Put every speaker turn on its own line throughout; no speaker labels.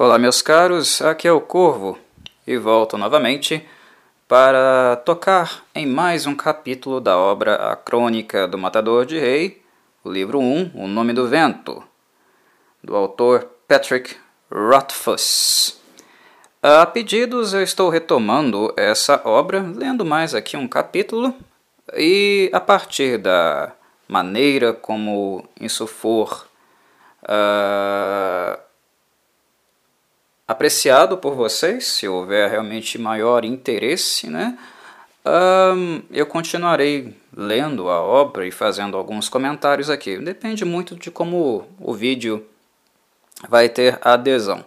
Olá, meus caros, aqui é o Corvo e volto novamente para tocar em mais um capítulo da obra A Crônica do Matador de Rei, o livro 1, O Nome do Vento, do autor Patrick Rothfuss. A pedidos, eu estou retomando essa obra, lendo mais aqui um capítulo, e a partir da maneira como isso for. Uh, apreciado por vocês, se houver realmente maior interesse, né? Um, eu continuarei lendo a obra e fazendo alguns comentários aqui. Depende muito de como o vídeo vai ter adesão.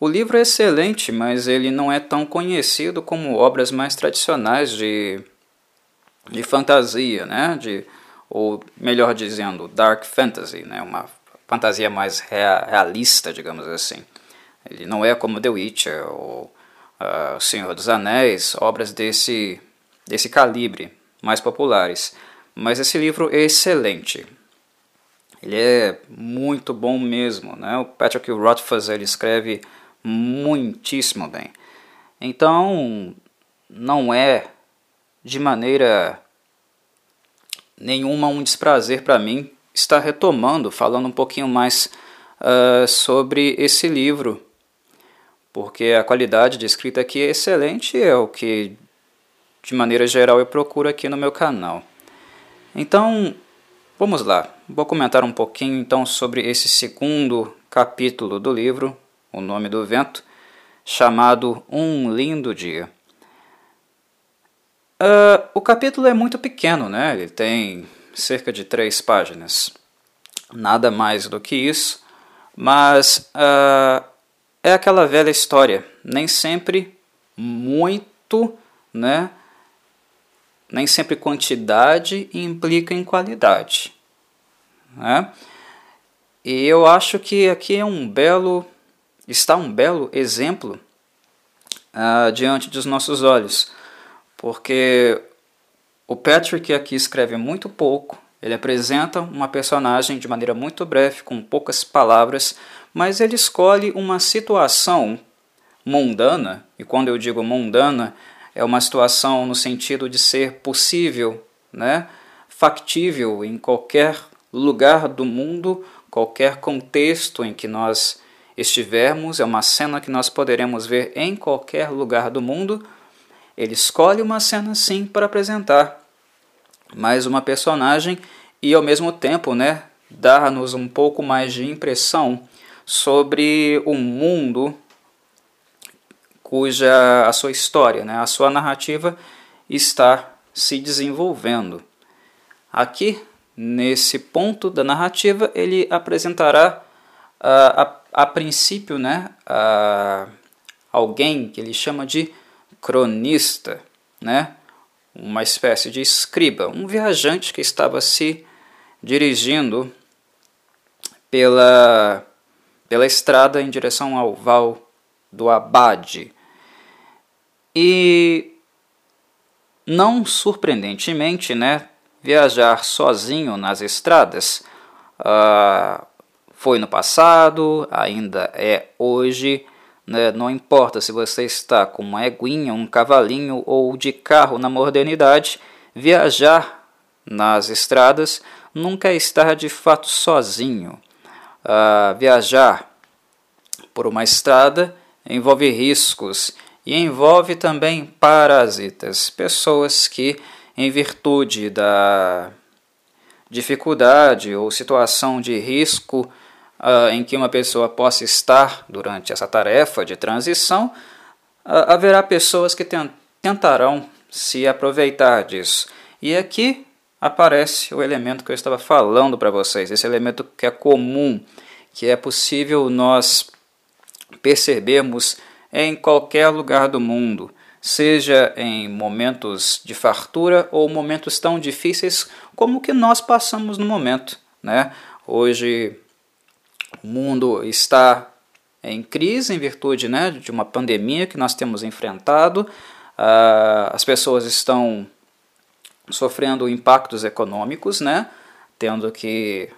O livro é excelente, mas ele não é tão conhecido como obras mais tradicionais de, de fantasia, né? De, ou melhor dizendo, dark fantasy, né? uma fantasia mais realista, digamos assim. Ele não é como The Witcher ou uh, Senhor dos Anéis, obras desse, desse calibre, mais populares. Mas esse livro é excelente. Ele é muito bom mesmo. Né? O Patrick Rothfuss ele escreve muitíssimo bem. Então, não é de maneira nenhuma um desprazer para mim estar retomando, falando um pouquinho mais uh, sobre esse livro porque a qualidade de escrita aqui é excelente e é o que, de maneira geral, eu procuro aqui no meu canal. Então, vamos lá. Vou comentar um pouquinho então sobre esse segundo capítulo do livro, O Nome do Vento, chamado Um Lindo Dia. Uh, o capítulo é muito pequeno, né? Ele tem cerca de três páginas. Nada mais do que isso, mas uh, é aquela velha história, nem sempre muito, né? Nem sempre quantidade implica em qualidade, né? E eu acho que aqui é um belo, está um belo exemplo uh, diante dos nossos olhos, porque o Patrick aqui escreve muito pouco, ele apresenta uma personagem de maneira muito breve, com poucas palavras, mas ele escolhe uma situação mundana, e quando eu digo mundana, é uma situação no sentido de ser possível, né, factível em qualquer lugar do mundo, qualquer contexto em que nós estivermos, é uma cena que nós poderemos ver em qualquer lugar do mundo. Ele escolhe uma cena assim para apresentar mais uma personagem e ao mesmo tempo, né, dar-nos um pouco mais de impressão sobre um mundo cuja a sua história, né, a sua narrativa está se desenvolvendo. Aqui, nesse ponto da narrativa, ele apresentará uh, a, a, princípio né, uh, alguém que ele chama de cronista, né, uma espécie de escriba, um viajante que estava se dirigindo pela pela estrada em direção ao Val do Abade. E não surpreendentemente, né, viajar sozinho nas estradas uh, foi no passado, ainda é hoje. Né, não importa se você está com uma eguinha, um cavalinho ou de carro na modernidade, viajar nas estradas nunca é estar de fato sozinho. Uh, viajar por uma estrada envolve riscos e envolve também parasitas, pessoas que, em virtude da dificuldade ou situação de risco uh, em que uma pessoa possa estar durante essa tarefa de transição, uh, haverá pessoas que tentarão se aproveitar disso. E aqui aparece o elemento que eu estava falando para vocês, esse elemento que é comum, que é possível nós percebermos em qualquer lugar do mundo, seja em momentos de fartura ou momentos tão difíceis como o que nós passamos no momento. Né? Hoje o mundo está em crise em virtude né, de uma pandemia que nós temos enfrentado, uh, as pessoas estão sofrendo impactos econômicos, né? Tendo que,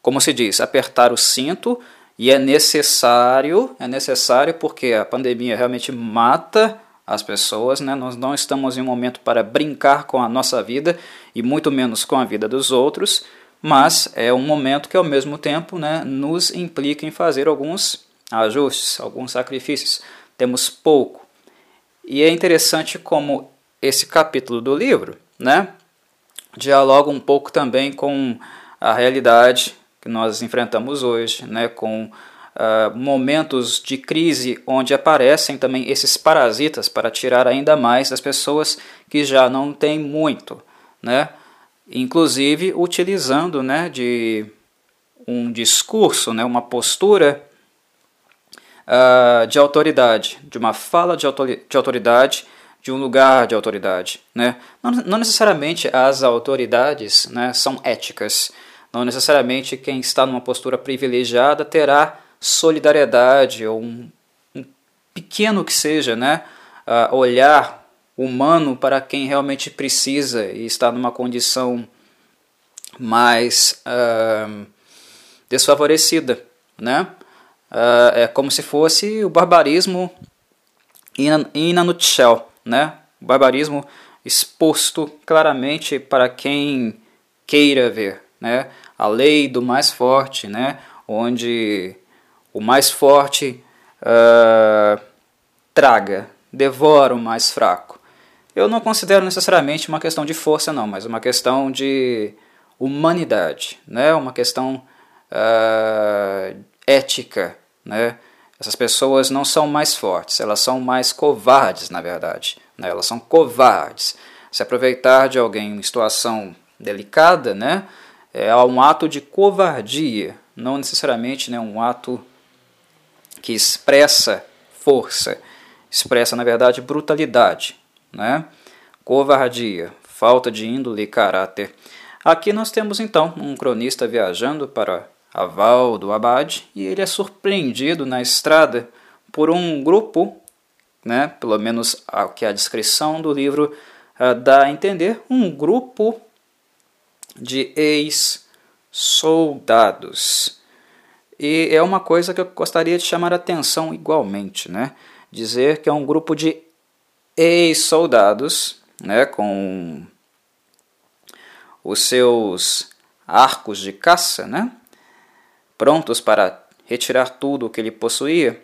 como se diz, apertar o cinto E é necessário, é necessário porque a pandemia realmente mata as pessoas, né? Nós não estamos em um momento para brincar com a nossa vida e muito menos com a vida dos outros, mas é um momento que ao mesmo tempo, né, nos implica em fazer alguns ajustes, alguns sacrifícios. Temos pouco. E é interessante como esse capítulo do livro, né, dialoga um pouco também com a realidade que nós enfrentamos hoje, né, com uh, momentos de crise onde aparecem também esses parasitas para tirar ainda mais das pessoas que já não têm muito, né, inclusive utilizando, né, de um discurso, né, uma postura uh, de autoridade, de uma fala de, de autoridade de um lugar de autoridade. Né? Não, não necessariamente as autoridades né, são éticas, não necessariamente quem está numa postura privilegiada terá solidariedade ou um, um pequeno que seja, né, uh, olhar humano para quem realmente precisa e está numa condição mais uh, desfavorecida, né? Uh, é como se fosse o barbarismo in in a nutshell, né? O barbarismo exposto claramente para quem queira ver, né? A lei do mais forte, né? Onde o mais forte uh, traga, devora o mais fraco. Eu não considero necessariamente uma questão de força, não, mas uma questão de humanidade, né? Uma questão uh, ética, né? Essas pessoas não são mais fortes, elas são mais covardes, na verdade. Né? Elas são covardes. Se aproveitar de alguém em situação delicada, né? É um ato de covardia, não necessariamente né, um ato que expressa força, expressa, na verdade, brutalidade, né? covardia, falta de índole e caráter. Aqui nós temos então um cronista viajando para a Val do Abade e ele é surpreendido na estrada por um grupo, né, pelo menos a, que a descrição do livro uh, dá a entender, um grupo de ex-soldados. E é uma coisa que eu gostaria de chamar a atenção igualmente, né? Dizer que é um grupo de ex-soldados, né, com os seus arcos de caça, né, prontos para retirar tudo o que ele possuía.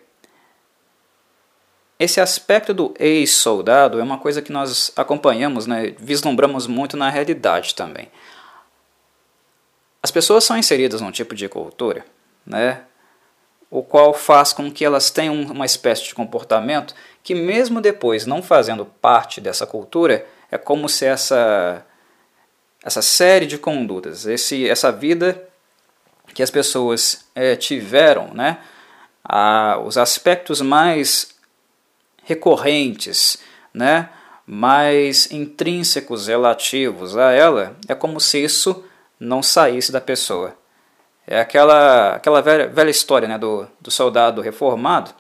Esse aspecto do ex-soldado é uma coisa que nós acompanhamos, né, vislumbramos muito na realidade também. As pessoas são inseridas num tipo de cultura né? o qual faz com que elas tenham uma espécie de comportamento que, mesmo depois não fazendo parte dessa cultura, é como se essa, essa série de condutas, esse, essa vida que as pessoas é, tiveram, né, os aspectos mais recorrentes, né, mais intrínsecos relativos a ela, é como se isso não saísse da pessoa. É aquela, aquela velha, velha história né, do, do soldado reformado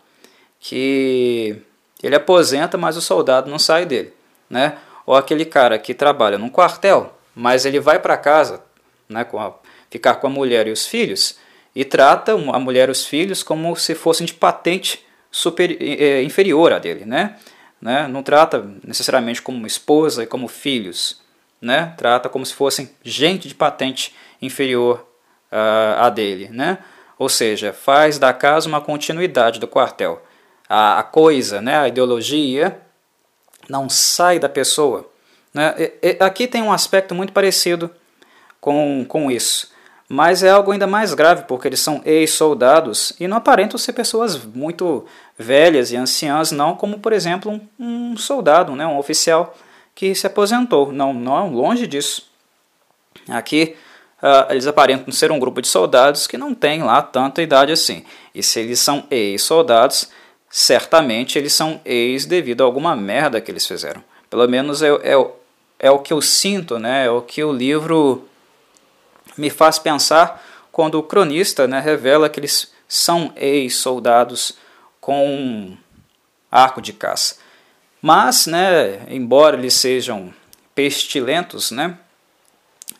que ele aposenta, mas o soldado não sai dele. Né? Ou aquele cara que trabalha num quartel, mas ele vai para casa né, com a, ficar com a mulher e os filhos e trata a mulher e os filhos como se fossem de patente super, é, inferior a dele. Né? Né? Não trata necessariamente como esposa e como filhos. Né? Trata como se fossem gente de patente inferior uh, a dele, né? Ou seja, faz da casa uma continuidade do quartel. A, a coisa, né, a ideologia, não sai da pessoa. Né? E, e, aqui tem um aspecto muito parecido com, com isso. Mas é algo ainda mais grave, porque eles são ex-soldados e não aparentam ser pessoas muito velhas e anciãs, não, como por exemplo um, um soldado, né, um oficial que se aposentou. Não, não longe disso. Aqui uh, eles aparentam ser um grupo de soldados que não tem lá tanta idade assim. E se eles são ex-soldados, certamente eles são ex devido a alguma merda que eles fizeram. Pelo menos é, é, é o que eu sinto, né? é o que o livro me faz pensar quando o cronista né, revela que eles são ex-soldados com arco de caça. Mas, né, embora eles sejam pestilentos, né,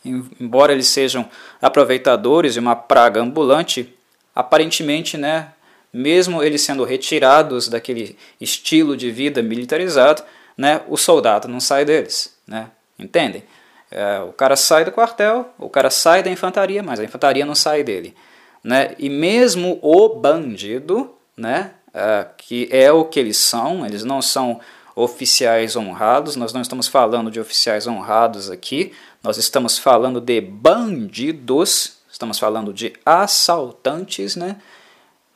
embora eles sejam aproveitadores de uma praga ambulante, aparentemente, né, mesmo eles sendo retirados daquele estilo de vida militarizado, né, o soldado não sai deles, né, entendem? É, o cara sai do quartel, o cara sai da infantaria, mas a infantaria não sai dele, né? E mesmo o bandido, né, é, que é o que eles são, eles não são oficiais honrados, nós não estamos falando de oficiais honrados aqui, nós estamos falando de bandidos, estamos falando de assaltantes, né?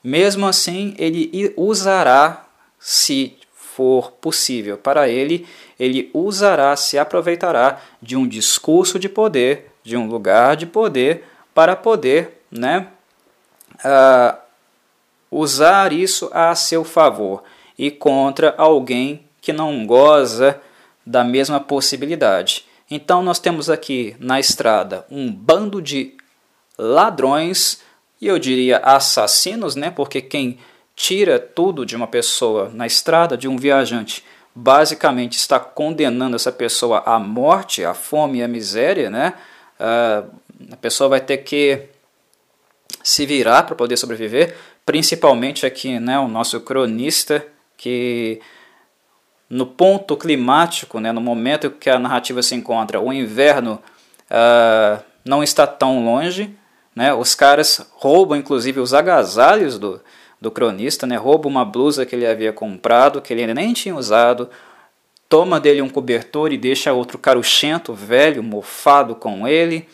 Mesmo assim, ele usará, se for possível para ele, ele usará, se aproveitará de um discurso de poder, de um lugar de poder, para poder né, uh, usar isso a seu favor e contra alguém que não goza da mesma possibilidade. Então, nós temos aqui na estrada um bando de ladrões e eu diria assassinos, né? Porque quem tira tudo de uma pessoa na estrada, de um viajante, basicamente está condenando essa pessoa à morte, à fome e à miséria, né? Uh, a pessoa vai ter que se virar para poder sobreviver, principalmente aqui, né? O nosso cronista que no ponto climático, né, no momento que a narrativa se encontra, o inverno uh, não está tão longe, né? Os caras roubam inclusive os agasalhos do, do cronista, né? roubam uma blusa que ele havia comprado, que ele nem tinha usado, toma dele um cobertor e deixa outro caruchento, velho, mofado com ele,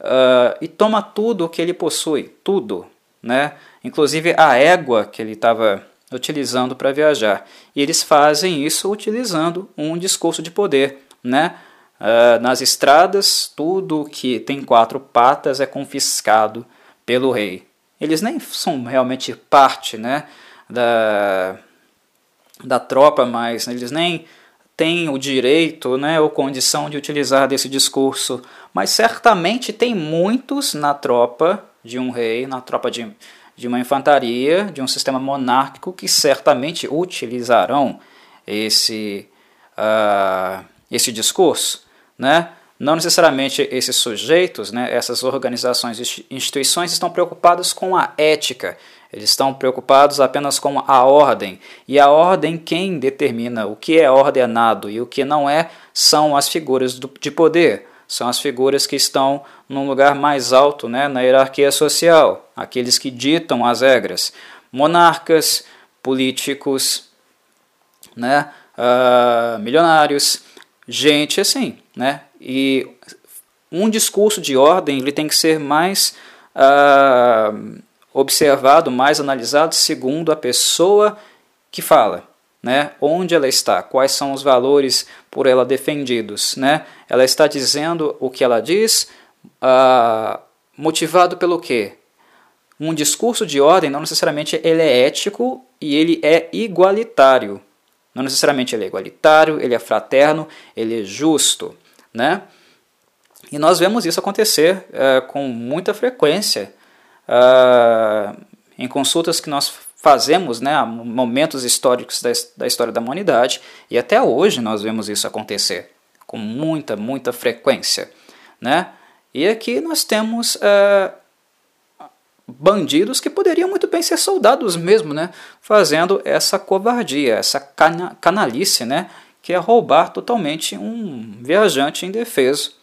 uh, e toma tudo o que ele possui, tudo, né? inclusive a égua que ele estava utilizando para viajar. E eles fazem isso utilizando um discurso de poder, né? Uh, nas estradas, tudo que tem quatro patas é confiscado pelo rei. Eles nem são realmente parte né, da, da tropa, mas eles nem têm o direito né, ou condição de utilizar desse discurso. Mas certamente tem muitos na tropa de um rei, na tropa de, de uma infantaria, de um sistema monárquico, que certamente utilizarão esse, uh, esse discurso né? Não necessariamente esses sujeitos, né, essas organizações e instituições estão preocupados com a ética, eles estão preocupados apenas com a ordem. E a ordem, quem determina o que é ordenado e o que não é, são as figuras do, de poder, são as figuras que estão num lugar mais alto né, na hierarquia social, aqueles que ditam as regras. Monarcas, políticos, né, uh, milionários, gente assim, né? E um discurso de ordem ele tem que ser mais uh, observado, mais analisado segundo a pessoa que fala, né? Onde ela está, quais são os valores por ela defendidos, né? Ela está dizendo o que ela diz, uh, motivado pelo quê? Um discurso de ordem não necessariamente ele é ético e ele é igualitário. Não necessariamente ele é igualitário, ele é fraterno, ele é justo. Né? E nós vemos isso acontecer uh, com muita frequência uh, em consultas que nós fazemos né, momentos históricos da, da história da humanidade, e até hoje nós vemos isso acontecer com muita, muita frequência. Né? E aqui nós temos uh, bandidos que poderiam muito bem ser soldados mesmo, né? Fazendo essa covardia, essa cana canalice, né? Que é roubar totalmente um viajante indefeso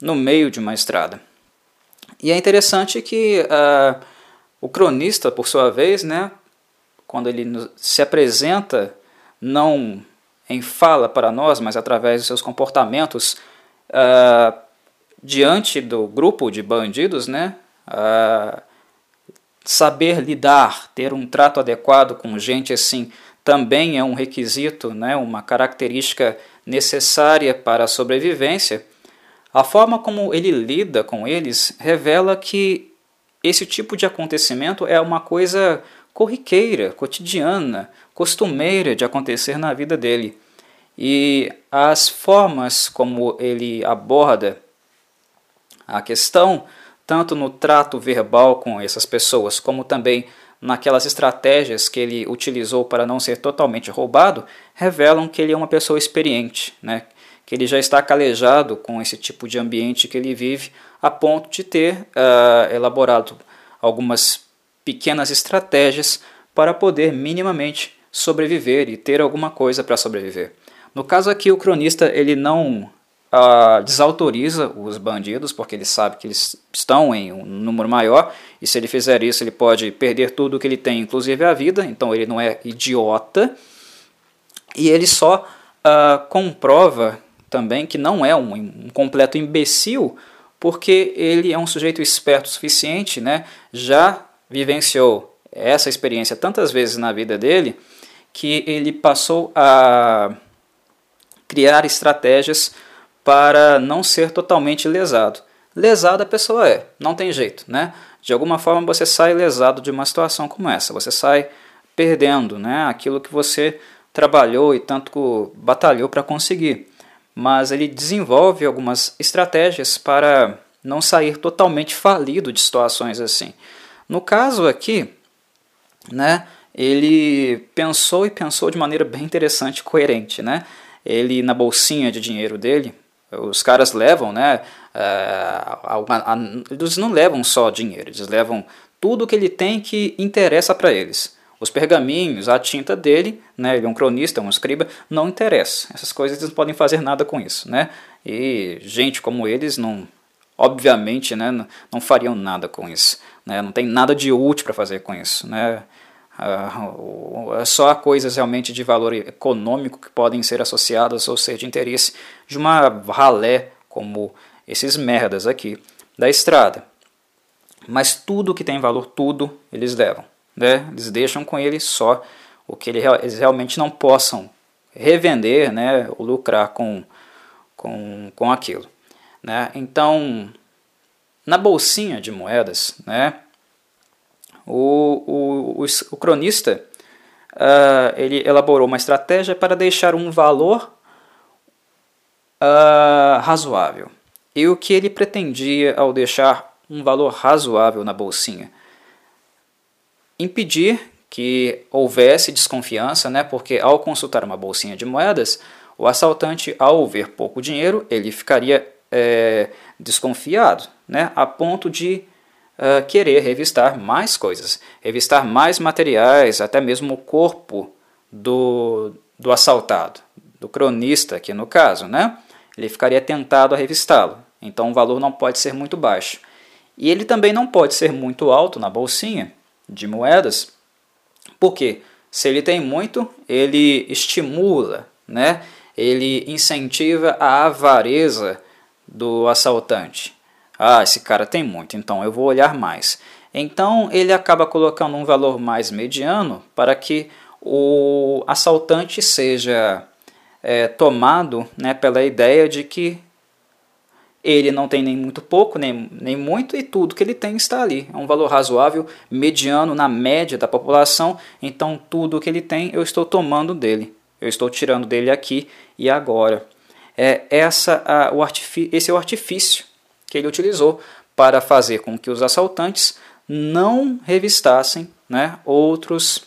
no meio de uma estrada. E é interessante que uh, o cronista, por sua vez, né? Quando ele se apresenta, não em fala para nós, mas através de seus comportamentos uh, diante do grupo de bandidos, né? Uh, saber lidar, ter um trato adequado com gente assim, também é um requisito, né, uma característica necessária para a sobrevivência. A forma como ele lida com eles revela que esse tipo de acontecimento é uma coisa corriqueira, cotidiana, costumeira de acontecer na vida dele. E as formas como ele aborda a questão tanto no trato verbal com essas pessoas, como também naquelas estratégias que ele utilizou para não ser totalmente roubado, revelam que ele é uma pessoa experiente, né? que ele já está calejado com esse tipo de ambiente que ele vive, a ponto de ter uh, elaborado algumas pequenas estratégias para poder minimamente sobreviver e ter alguma coisa para sobreviver. No caso aqui, o cronista ele não uh, desautoriza os bandidos, porque ele sabe que eles estão em um número maior, e se ele fizer isso, ele pode perder tudo que ele tem, inclusive a vida, então ele não é idiota, e ele só uh, comprova também que não é um, um completo imbecil, porque ele é um sujeito esperto o suficiente, né? já vivenciou essa experiência tantas vezes na vida dele, que ele passou a criar estratégias para não ser totalmente lesado. Lesado a pessoa é, não tem jeito, né? De alguma forma você sai lesado de uma situação como essa, você sai perdendo, né? Aquilo que você trabalhou e tanto batalhou para conseguir. Mas ele desenvolve algumas estratégias para não sair totalmente falido de situações assim. No caso aqui, né? Ele pensou e pensou de maneira bem interessante, coerente, né? Ele na bolsinha de dinheiro dele, os caras levam, né? Uh, eles não levam só dinheiro, eles levam tudo que ele tem que interessa para eles. Os pergaminhos, a tinta dele, né, ele é um cronista, um escriba, não interessa. Essas coisas eles não podem fazer nada com isso, né? E gente como eles não, obviamente, né, não fariam nada com isso, né? Não tem nada de útil para fazer com isso, né? Uh, só coisas realmente de valor econômico que podem ser associadas ou ser de interesse de uma ralé como esses merdas aqui da estrada. Mas tudo que tem valor, tudo eles levam. Né? Eles deixam com ele só o que eles realmente não possam revender né? ou lucrar com, com, com aquilo. Né? Então, na bolsinha de moedas, né? O, o, o, o cronista uh, ele elaborou uma estratégia para deixar um valor uh, razoável. E o que ele pretendia ao deixar um valor razoável na bolsinha? Impedir que houvesse desconfiança, né? porque ao consultar uma bolsinha de moedas, o assaltante, ao ver pouco dinheiro, ele ficaria é, desconfiado, né? a ponto de uh, querer revistar mais coisas, revistar mais materiais, até mesmo o corpo do, do assaltado, do cronista aqui no caso, né? Ele ficaria tentado a revistá-lo, então o valor não pode ser muito baixo. E ele também não pode ser muito alto na bolsinha de moedas, porque se ele tem muito, ele estimula, né? ele incentiva a avareza do assaltante. Ah, esse cara tem muito, então eu vou olhar mais. Então ele acaba colocando um valor mais mediano para que o assaltante seja é, tomado né, pela ideia de que ele não tem nem muito pouco, nem, nem muito, e tudo que ele tem está ali. É um valor razoável, mediano na média da população, então tudo que ele tem eu estou tomando dele. Eu estou tirando dele aqui e agora. É essa a, o esse é o artifício que ele utilizou para fazer com que os assaltantes não revistassem né, outros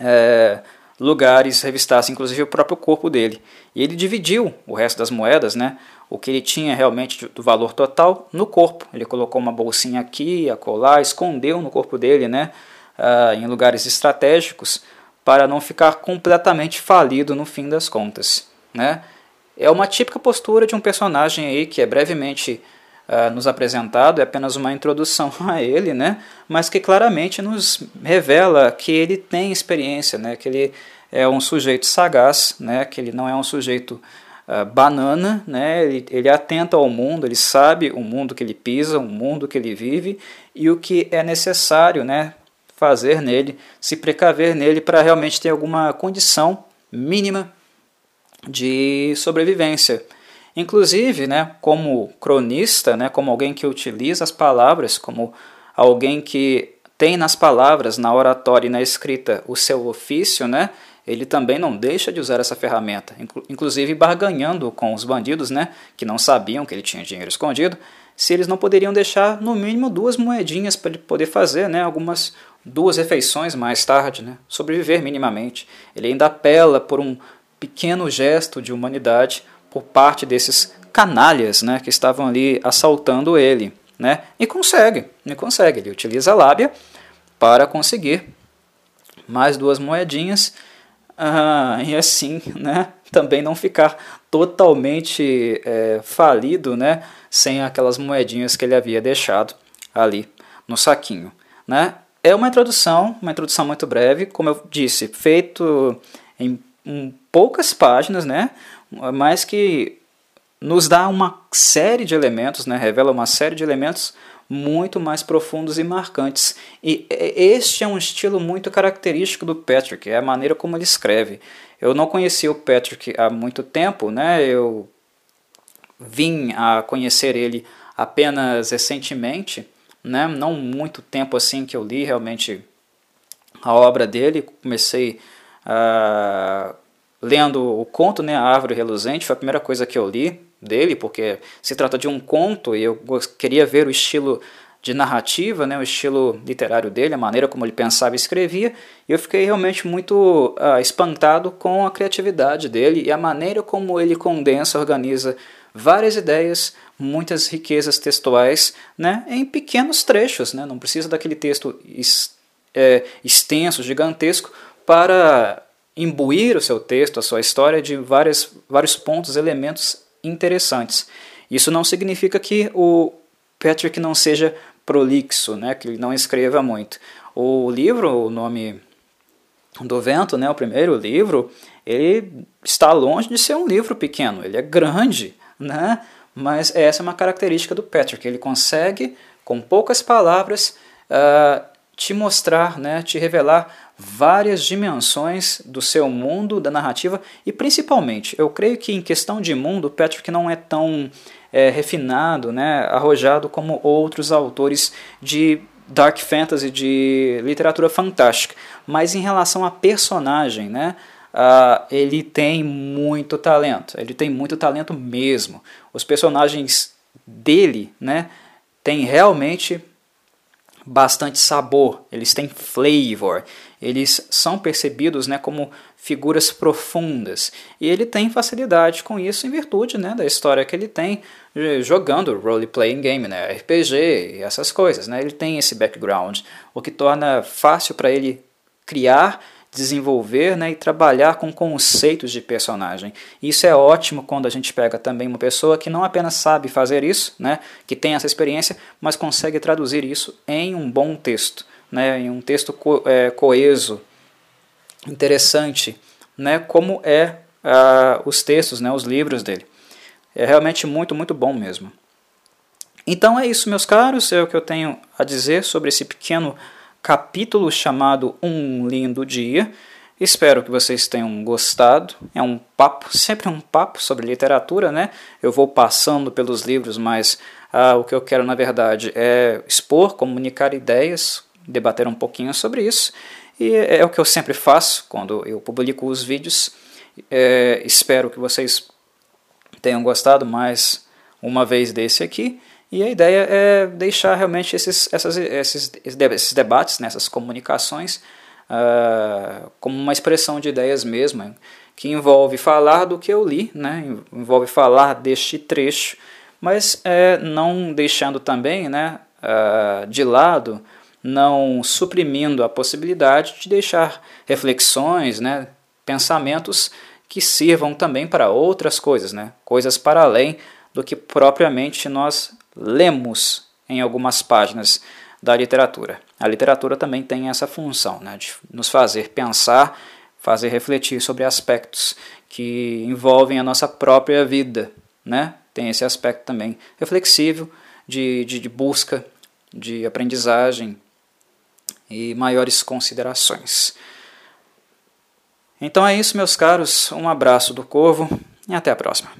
é, lugares, revistassem inclusive o próprio corpo dele. E ele dividiu o resto das moedas, né, o que ele tinha realmente do valor total, no corpo. Ele colocou uma bolsinha aqui, acolá, escondeu no corpo dele, né, uh, em lugares estratégicos, para não ficar completamente falido no fim das contas. Né? É uma típica postura de um personagem aí que é brevemente uh, nos apresentado, é apenas uma introdução a ele, né? mas que claramente nos revela que ele tem experiência, né? que ele é um sujeito sagaz, né? que ele não é um sujeito uh, banana, né? ele, ele atenta ao mundo, ele sabe o mundo que ele pisa, o mundo que ele vive e o que é necessário né? fazer nele, se precaver nele para realmente ter alguma condição mínima de sobrevivência. Inclusive, né, como cronista, né, como alguém que utiliza as palavras, como alguém que tem nas palavras, na oratória e na escrita o seu ofício, né, ele também não deixa de usar essa ferramenta, inclusive barganhando com os bandidos, né, que não sabiam que ele tinha dinheiro escondido, se eles não poderiam deixar no mínimo duas moedinhas para ele poder fazer, né, algumas duas refeições mais tarde, né, sobreviver minimamente. Ele ainda apela por um pequeno gesto de humanidade por parte desses canalhas né, que estavam ali assaltando ele. Né, e consegue, e consegue. Ele utiliza a lábia para conseguir mais duas moedinhas e assim, né, também não ficar totalmente é, falido, né, sem aquelas moedinhas que ele havia deixado ali no saquinho, né? É uma introdução, uma introdução muito breve, como eu disse, feito em, em poucas páginas, né, mas que nos dá uma série de elementos, né, revela uma série de elementos muito mais profundos e marcantes. E este é um estilo muito característico do Patrick, é a maneira como ele escreve. Eu não conhecia o Patrick há muito tempo, né? Eu vim a conhecer ele apenas recentemente, né? Não muito tempo assim que eu li realmente a obra dele. Comecei uh, lendo o conto, né? A Árvore Reluzente, foi a primeira coisa que eu li dele, porque se trata de um conto e eu queria ver o estilo de narrativa, né, o estilo literário dele, a maneira como ele pensava e escrevia, e eu fiquei realmente muito uh, espantado com a criatividade dele e a maneira como ele condensa, organiza várias ideias, muitas riquezas textuais, né, em pequenos trechos, né, não precisa daquele texto é, extenso, gigantesco, para imbuir o seu texto, a sua história de várias, vários pontos, elementos interessantes. Isso não significa que o Patrick não seja prolixo, né, que ele não escreva muito. O livro, o nome do vento, né, o primeiro livro, ele está longe de ser um livro pequeno, ele é grande, né, mas essa é uma característica do Patrick, ele consegue, com poucas palavras, uh, te mostrar, né, te revelar várias dimensões do seu mundo, da narrativa, e principalmente, eu creio que em questão de mundo, Patrick não é tão é, refinado, né, arrojado como outros autores de dark fantasy, de literatura fantástica, mas em relação a personagem, né, uh, ele tem muito talento, ele tem muito talento mesmo. Os personagens dele, né, têm realmente bastante sabor, eles têm flavor, eles são percebidos né, como figuras profundas. E ele tem facilidade com isso em virtude né, da história que ele tem eh, jogando role-playing game, né, RPG e essas coisas. Né, ele tem esse background, o que torna fácil para ele criar desenvolver né, e trabalhar com conceitos de personagem. Isso é ótimo quando a gente pega também uma pessoa que não apenas sabe fazer isso, né, que tem essa experiência, mas consegue traduzir isso em um bom texto, né, em um texto co é, coeso, interessante, né, como é os textos, né, os livros dele. É realmente muito, muito bom mesmo. Então é isso, meus caros, é o que eu tenho a dizer sobre esse pequeno capítulo chamado Um Lindo Dia. Espero que vocês tenham gostado. É um papo, sempre um papo sobre literatura, né? Eu vou passando pelos livros, mas ah, o que eu quero, na verdade, é expor, comunicar ideias, debater um pouquinho sobre isso. E é, é o que eu sempre faço quando eu publico os vídeos. É, espero que vocês tenham gostado mais uma vez desse aqui. E a ideia é deixar realmente esses, essas, esses, esses debates, né, essas comunicações, uh, como uma expressão de ideias mesmo, que envolve falar do que eu li, né, envolve falar deste trecho, mas é, não deixando também né, uh, de lado, não suprimindo a possibilidade de deixar reflexões, né, pensamentos que sirvam também para outras coisas, né, coisas para além do que propriamente nós lemos em algumas páginas da literatura. A literatura também tem essa função né, de nos fazer pensar, fazer refletir sobre aspectos que envolvem a nossa própria vida. Né? Tem esse aspecto também reflexivo, de, de, de busca, de aprendizagem e maiores considerações. Então é isso, meus caros. Um abraço do Corvo e até a próxima.